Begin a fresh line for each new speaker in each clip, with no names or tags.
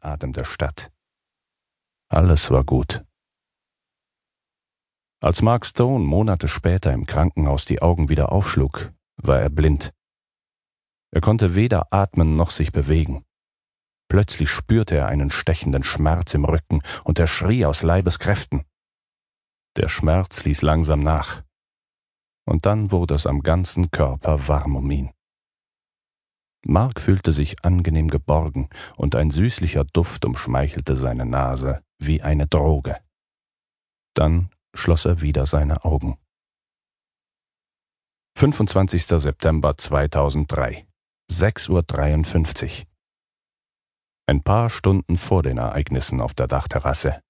Atem der Stadt. Alles war gut. Als Mark Stone Monate später im Krankenhaus die Augen wieder aufschlug, war er blind. Er konnte weder atmen noch sich bewegen. Plötzlich spürte er einen stechenden Schmerz im Rücken und er schrie aus Leibeskräften. Der Schmerz ließ langsam nach. Und dann wurde es am ganzen Körper warm um ihn. Mark fühlte sich angenehm geborgen, und ein süßlicher Duft umschmeichelte seine Nase wie eine Droge. Dann schloss er wieder seine Augen. 25. September 2003, 6.53 Uhr. Ein paar Stunden vor den Ereignissen auf der Dachterrasse.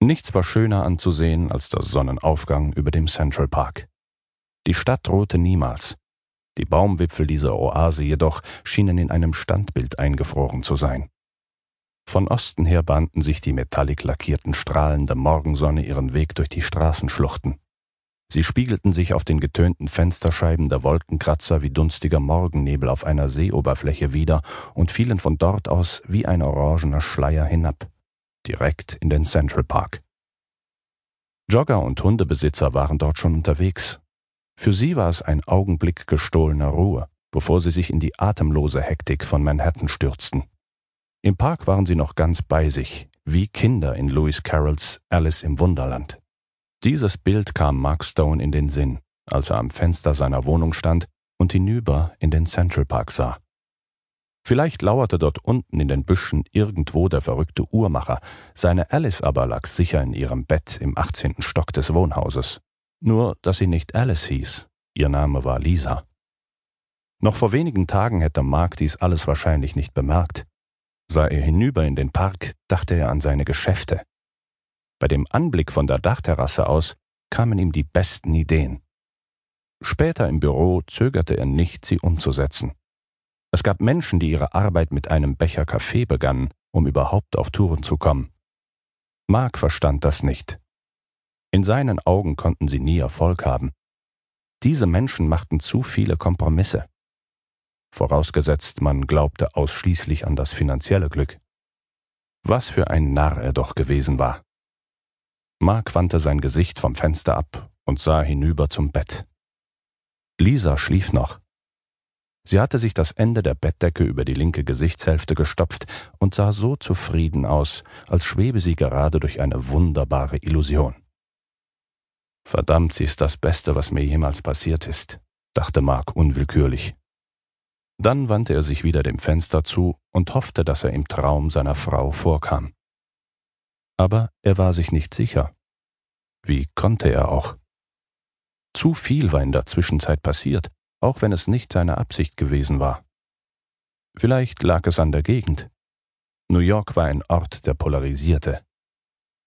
Nichts war schöner anzusehen als der Sonnenaufgang über dem Central Park. Die Stadt drohte niemals. Die Baumwipfel dieser Oase jedoch schienen in einem Standbild eingefroren zu sein. Von Osten her bahnten sich die metallic lackierten Strahlen der Morgensonne ihren Weg durch die Straßenschluchten. Sie spiegelten sich auf den getönten Fensterscheiben der Wolkenkratzer wie dunstiger Morgennebel auf einer Seeoberfläche wieder und fielen von dort aus wie ein orangener Schleier hinab, direkt in den Central Park. Jogger und Hundebesitzer waren dort schon unterwegs. Für sie war es ein Augenblick gestohlener Ruhe, bevor sie sich in die atemlose Hektik von Manhattan stürzten. Im Park waren sie noch ganz bei sich, wie Kinder in Lewis Carrolls Alice im Wunderland. Dieses Bild kam Mark Stone in den Sinn, als er am Fenster seiner Wohnung stand und hinüber in den Central Park sah. Vielleicht lauerte dort unten in den Büschen irgendwo der verrückte Uhrmacher, seine Alice aber lag sicher in ihrem Bett im 18. Stock des Wohnhauses. Nur, dass sie nicht Alice hieß, ihr Name war Lisa. Noch vor wenigen Tagen hätte Mark dies alles wahrscheinlich nicht bemerkt. Sah er hinüber in den Park, dachte er an seine Geschäfte. Bei dem Anblick von der Dachterrasse aus kamen ihm die besten Ideen. Später im Büro zögerte er nicht, sie umzusetzen. Es gab Menschen, die ihre Arbeit mit einem Becher Kaffee begannen, um überhaupt auf Touren zu kommen. Mark verstand das nicht. In seinen Augen konnten sie nie Erfolg haben. Diese Menschen machten zu viele Kompromisse vorausgesetzt man glaubte ausschließlich an das finanzielle Glück. Was für ein Narr er doch gewesen war. Mark wandte sein Gesicht vom Fenster ab und sah hinüber zum Bett. Lisa schlief noch. Sie hatte sich das Ende der Bettdecke über die linke Gesichtshälfte gestopft und sah so zufrieden aus, als schwebe sie gerade durch eine wunderbare Illusion. Verdammt, sie ist das Beste, was mir jemals passiert ist, dachte Mark unwillkürlich. Dann wandte er sich wieder dem Fenster zu und hoffte, dass er im Traum seiner Frau vorkam. Aber er war sich nicht sicher. Wie konnte er auch? Zu viel war in der Zwischenzeit passiert, auch wenn es nicht seine Absicht gewesen war. Vielleicht lag es an der Gegend. New York war ein Ort, der polarisierte.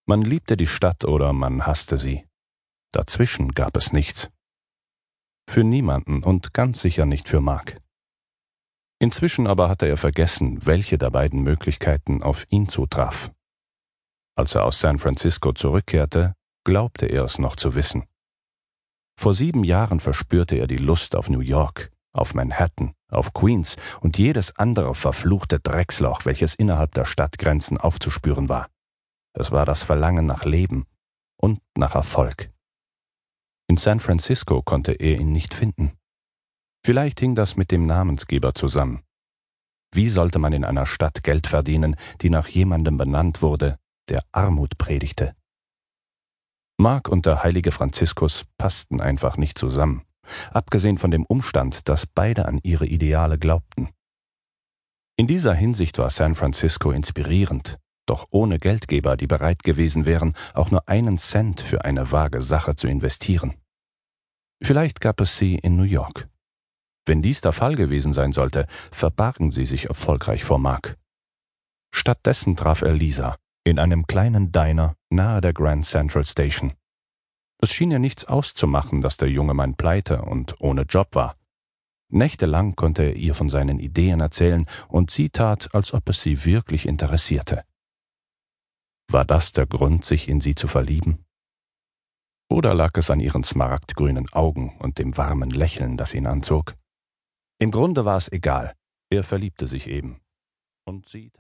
Man liebte die Stadt oder man hasste sie. Dazwischen gab es nichts. Für niemanden und ganz sicher nicht für Mark. Inzwischen aber hatte er vergessen, welche der beiden Möglichkeiten auf ihn zutraf. Als er aus San Francisco zurückkehrte, glaubte er es noch zu wissen. Vor sieben Jahren verspürte er die Lust auf New York, auf Manhattan, auf Queens und jedes andere verfluchte Drecksloch, welches innerhalb der Stadtgrenzen aufzuspüren war. Es war das Verlangen nach Leben und nach Erfolg. In San Francisco konnte er ihn nicht finden. Vielleicht hing das mit dem Namensgeber zusammen. Wie sollte man in einer Stadt Geld verdienen, die nach jemandem benannt wurde, der Armut predigte? Mark und der heilige Franziskus passten einfach nicht zusammen, abgesehen von dem Umstand, dass beide an ihre Ideale glaubten. In dieser Hinsicht war San Francisco inspirierend, doch ohne Geldgeber, die bereit gewesen wären, auch nur einen Cent für eine vage Sache zu investieren. Vielleicht gab es sie in New York. Wenn dies der Fall gewesen sein sollte, verbargen sie sich erfolgreich vor Mark. Stattdessen traf er Lisa in einem kleinen Diner nahe der Grand Central Station. Es schien ihr nichts auszumachen, dass der junge Mann pleite und ohne Job war. Nächtelang konnte er ihr von seinen Ideen erzählen, und sie tat, als ob es sie wirklich interessierte. War das der Grund, sich in sie zu verlieben? Oder lag es an ihren smaragdgrünen Augen und dem warmen Lächeln, das ihn anzog? Im Grunde war es egal. Er verliebte sich eben. Und sie tat